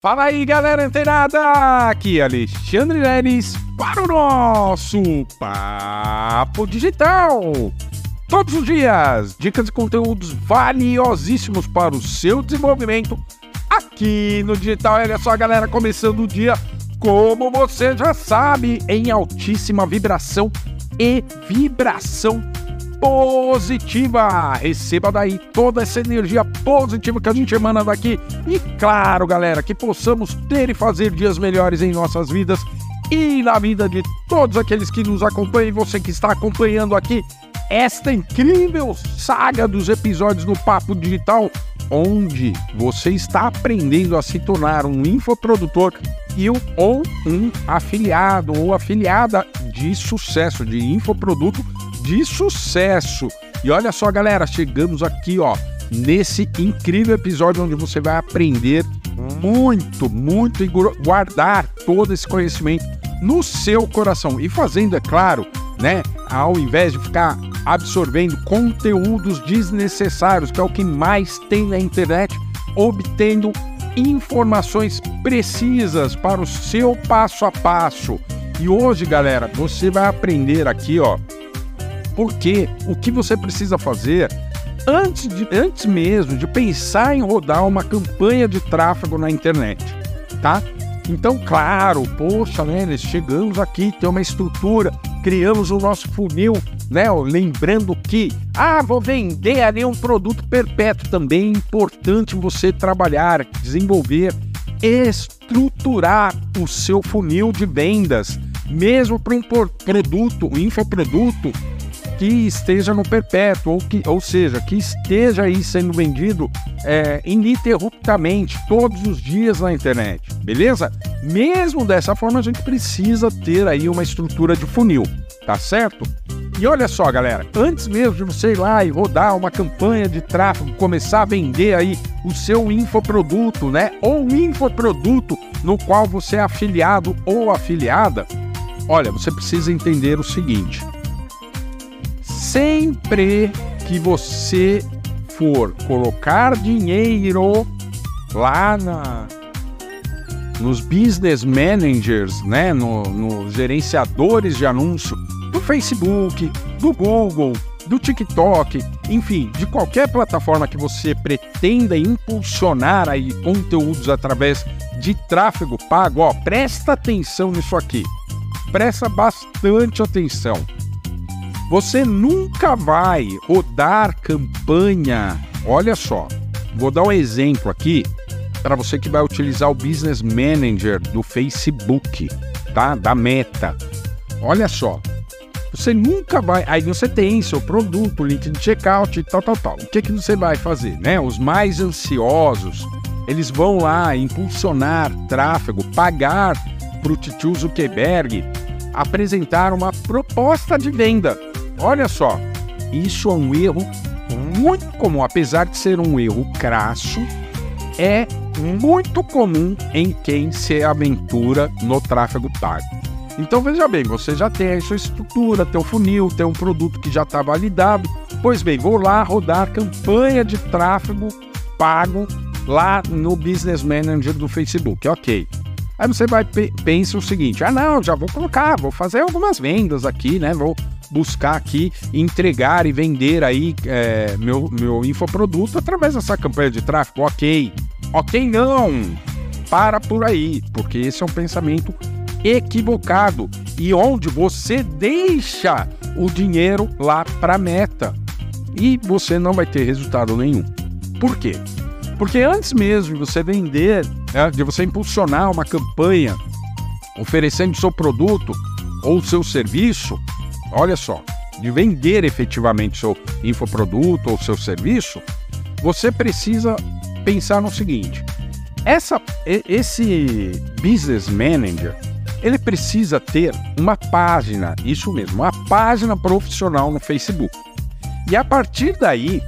Fala aí, galera antenada! Aqui é Alexandre Leles para o nosso Papo Digital. Todos os dias, dicas e conteúdos valiosíssimos para o seu desenvolvimento aqui no digital. Olha só, galera, começando o dia, como você já sabe, em altíssima vibração e vibração positiva. Receba daí toda essa energia positiva que a gente emana daqui. E claro, galera, que possamos ter e fazer dias melhores em nossas vidas e na vida de todos aqueles que nos acompanham. E você que está acompanhando aqui esta incrível saga dos episódios do Papo Digital, onde você está aprendendo a se tornar um infoprodutor e um, ou um afiliado ou afiliada de sucesso, de infoproduto de sucesso. E olha só, galera, chegamos aqui, ó, nesse incrível episódio onde você vai aprender muito, muito e guardar todo esse conhecimento no seu coração e fazendo, é claro, né, ao invés de ficar absorvendo conteúdos desnecessários, que é o que mais tem na internet, obtendo informações precisas para o seu passo a passo. E hoje, galera, você vai aprender aqui, ó, porque o que você precisa fazer antes, de, antes mesmo de pensar em rodar uma campanha de tráfego na internet, tá? Então, claro, poxa, né, chegamos aqui, tem uma estrutura, criamos o nosso funil, né? Lembrando que, ah, vou vender ali um produto perpétuo também, é importante você trabalhar, desenvolver, estruturar o seu funil de vendas, mesmo para um produto, um infoproduto que esteja no perpétuo, ou, que, ou seja, que esteja aí sendo vendido é, ininterruptamente, todos os dias na internet, beleza? Mesmo dessa forma, a gente precisa ter aí uma estrutura de funil, tá certo? E olha só, galera, antes mesmo de você ir lá e rodar uma campanha de tráfego, começar a vender aí o seu infoproduto, né? Ou um infoproduto no qual você é afiliado ou afiliada, olha, você precisa entender o seguinte: sempre que você for colocar dinheiro lá na, nos business managers, né, no, nos gerenciadores de anúncio do Facebook, do Google, do TikTok, enfim, de qualquer plataforma que você pretenda impulsionar aí conteúdos através de tráfego pago, ó, presta atenção nisso aqui. Presta bastante atenção. Você nunca vai rodar campanha. Olha só, vou dar um exemplo aqui para você que vai utilizar o Business Manager do Facebook, tá? Da Meta. Olha só, você nunca vai. Aí você tem seu produto, link de checkout tal, tal, tal. O que, que você vai fazer, né? Os mais ansiosos, eles vão lá impulsionar tráfego, pagar para o Titio Zuckerberg apresentar uma proposta de venda. Olha só, isso é um erro muito comum, apesar de ser um erro crasso, é muito comum em quem se aventura no tráfego pago. Então veja bem, você já tem a sua estrutura, tem um funil, tem um produto que já está validado. Pois bem, vou lá rodar campanha de tráfego pago lá no Business Manager do Facebook, ok. Aí você vai pensa o seguinte: ah não, já vou colocar, vou fazer algumas vendas aqui, né? Vou buscar aqui entregar e vender aí é, meu, meu infoproduto através dessa campanha de tráfego. Ok. Ok, não. Para por aí, porque esse é um pensamento equivocado e onde você deixa o dinheiro lá para meta e você não vai ter resultado nenhum. Por quê? Porque antes mesmo de você vender, né, de você impulsionar uma campanha oferecendo seu produto ou seu serviço, olha só, de vender efetivamente seu infoproduto ou seu serviço, você precisa pensar no seguinte: essa, esse business manager ele precisa ter uma página, isso mesmo, uma página profissional no Facebook. E a partir daí,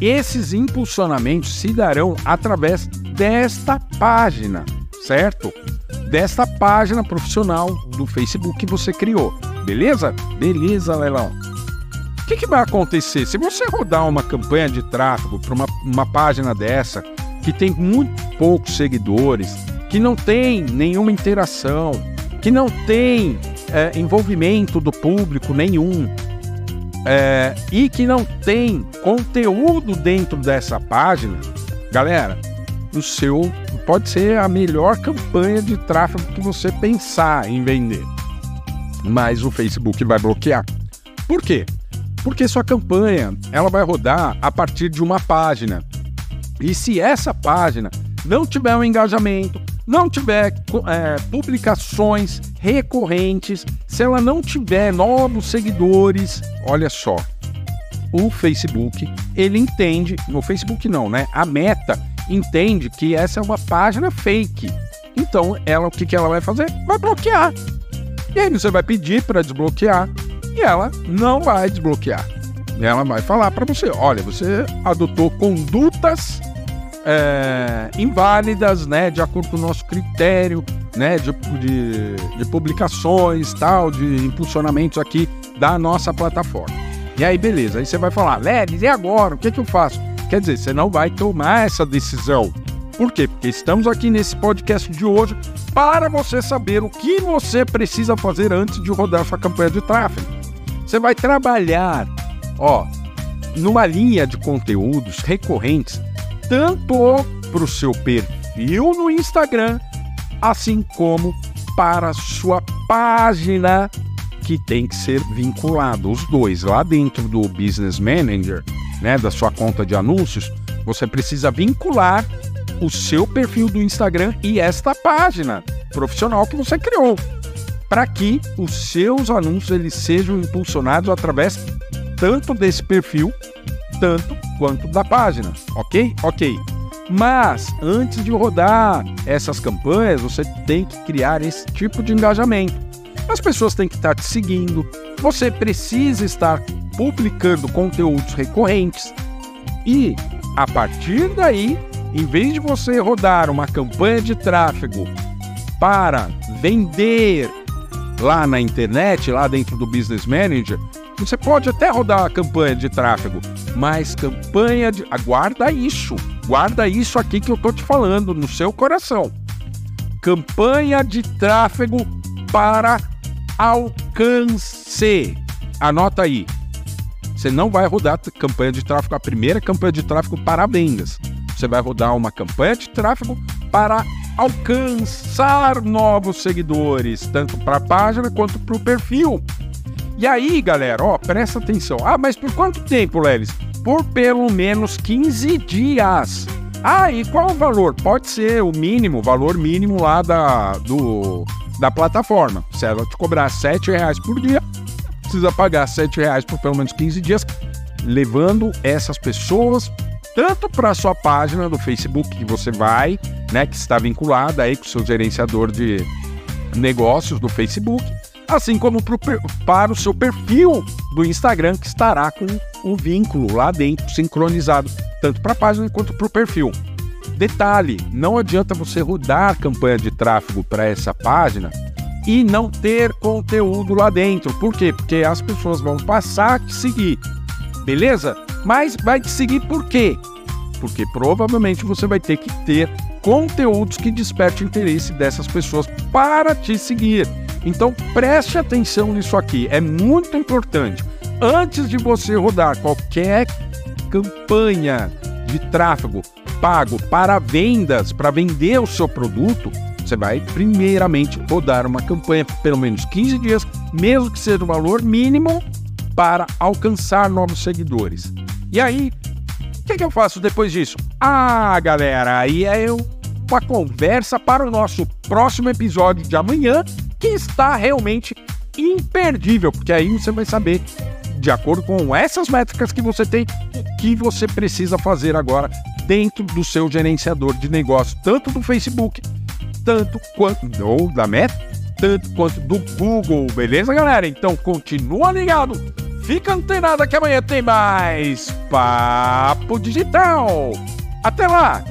esses impulsionamentos se darão através desta página, certo? Desta página profissional do Facebook que você criou. Beleza? Beleza, Leilão. O que, que vai acontecer? Se você rodar uma campanha de tráfego para uma, uma página dessa, que tem muito poucos seguidores, que não tem nenhuma interação, que não tem é, envolvimento do público nenhum, é, e que não tem conteúdo dentro dessa página, galera, o seu pode ser a melhor campanha de tráfego que você pensar em vender. Mas o Facebook vai bloquear. Por quê? Porque sua campanha ela vai rodar a partir de uma página. E se essa página não tiver um engajamento, não tiver é, publicações recorrentes, se ela não tiver novos seguidores, olha só, o Facebook ele entende, no Facebook não, né? A Meta entende que essa é uma página fake. Então, ela o que, que ela vai fazer? Vai bloquear. E aí você vai pedir para desbloquear e ela não vai desbloquear. Ela vai falar para você: olha, você adotou condutas é, inválidas, né, de acordo com o nosso critério, né, de, de, de publicações, tal, de impulsionamentos aqui da nossa plataforma. E aí, beleza, aí você vai falar, Lelis, e agora? O que, que eu faço? Quer dizer, você não vai tomar essa decisão. Por quê? Porque estamos aqui nesse podcast de hoje para você saber o que você precisa fazer antes de rodar sua campanha de tráfego. Você vai trabalhar, ó, numa linha de conteúdos recorrentes, tanto para o seu perfil no Instagram, assim como para a sua página que tem que ser vinculado. Os dois lá dentro do Business Manager, né, da sua conta de anúncios, você precisa vincular o seu perfil do Instagram e esta página profissional que você criou, para que os seus anúncios eles sejam impulsionados através tanto desse perfil, tanto quanto da página, ok? Ok. Mas antes de rodar essas campanhas, você tem que criar esse tipo de engajamento. As pessoas têm que estar te seguindo, você precisa estar publicando conteúdos recorrentes e a partir daí, em vez de você rodar uma campanha de tráfego para vender lá na internet, lá dentro do Business Manager, você pode até rodar a campanha de tráfego, mas campanha de. Aguarda isso. Guarda isso aqui que eu tô te falando no seu coração. Campanha de tráfego para alcance. Anota aí. Você não vai rodar campanha de tráfego, a primeira campanha de tráfego para vendas. Você vai rodar uma campanha de tráfego para alcançar novos seguidores, tanto para a página quanto para o perfil. E aí, galera, ó, presta atenção. Ah, mas por quanto tempo, Lelis? Por pelo menos 15 dias. Ah, e qual o valor? Pode ser o mínimo, valor mínimo lá da, do, da plataforma. Se ela te cobrar R$ reais por dia, precisa pagar R$ reais por pelo menos 15 dias, levando essas pessoas tanto para a sua página do Facebook que você vai, né, que está vinculada aí com o seu gerenciador de negócios do Facebook, assim como pro, para o seu perfil do Instagram que estará com um vínculo lá dentro sincronizado tanto para a página quanto para o perfil. Detalhe: não adianta você rodar campanha de tráfego para essa página e não ter conteúdo lá dentro. Por quê? Porque as pessoas vão passar a te seguir, beleza? Mas vai te seguir por quê? Porque provavelmente você vai ter que ter conteúdos que despertem interesse dessas pessoas para te seguir. Então preste atenção nisso aqui, é muito importante. Antes de você rodar qualquer campanha de tráfego pago para vendas, para vender o seu produto, você vai primeiramente rodar uma campanha por pelo menos 15 dias, mesmo que seja o valor mínimo, para alcançar novos seguidores. E aí, que, que, eu faço depois disso? Ah, galera, aí é uma conversa para o nosso próximo episódio de amanhã, que está realmente imperdível, porque aí você vai saber, de acordo com essas métricas que você tem, o que você precisa fazer agora dentro do seu gerenciador de negócio, tanto do Facebook tanto quanto ou da Meta, tanto quanto do Google, beleza, galera? Então continua ligado, fica antenado que amanhã tem mais Papo Digital. Até lá!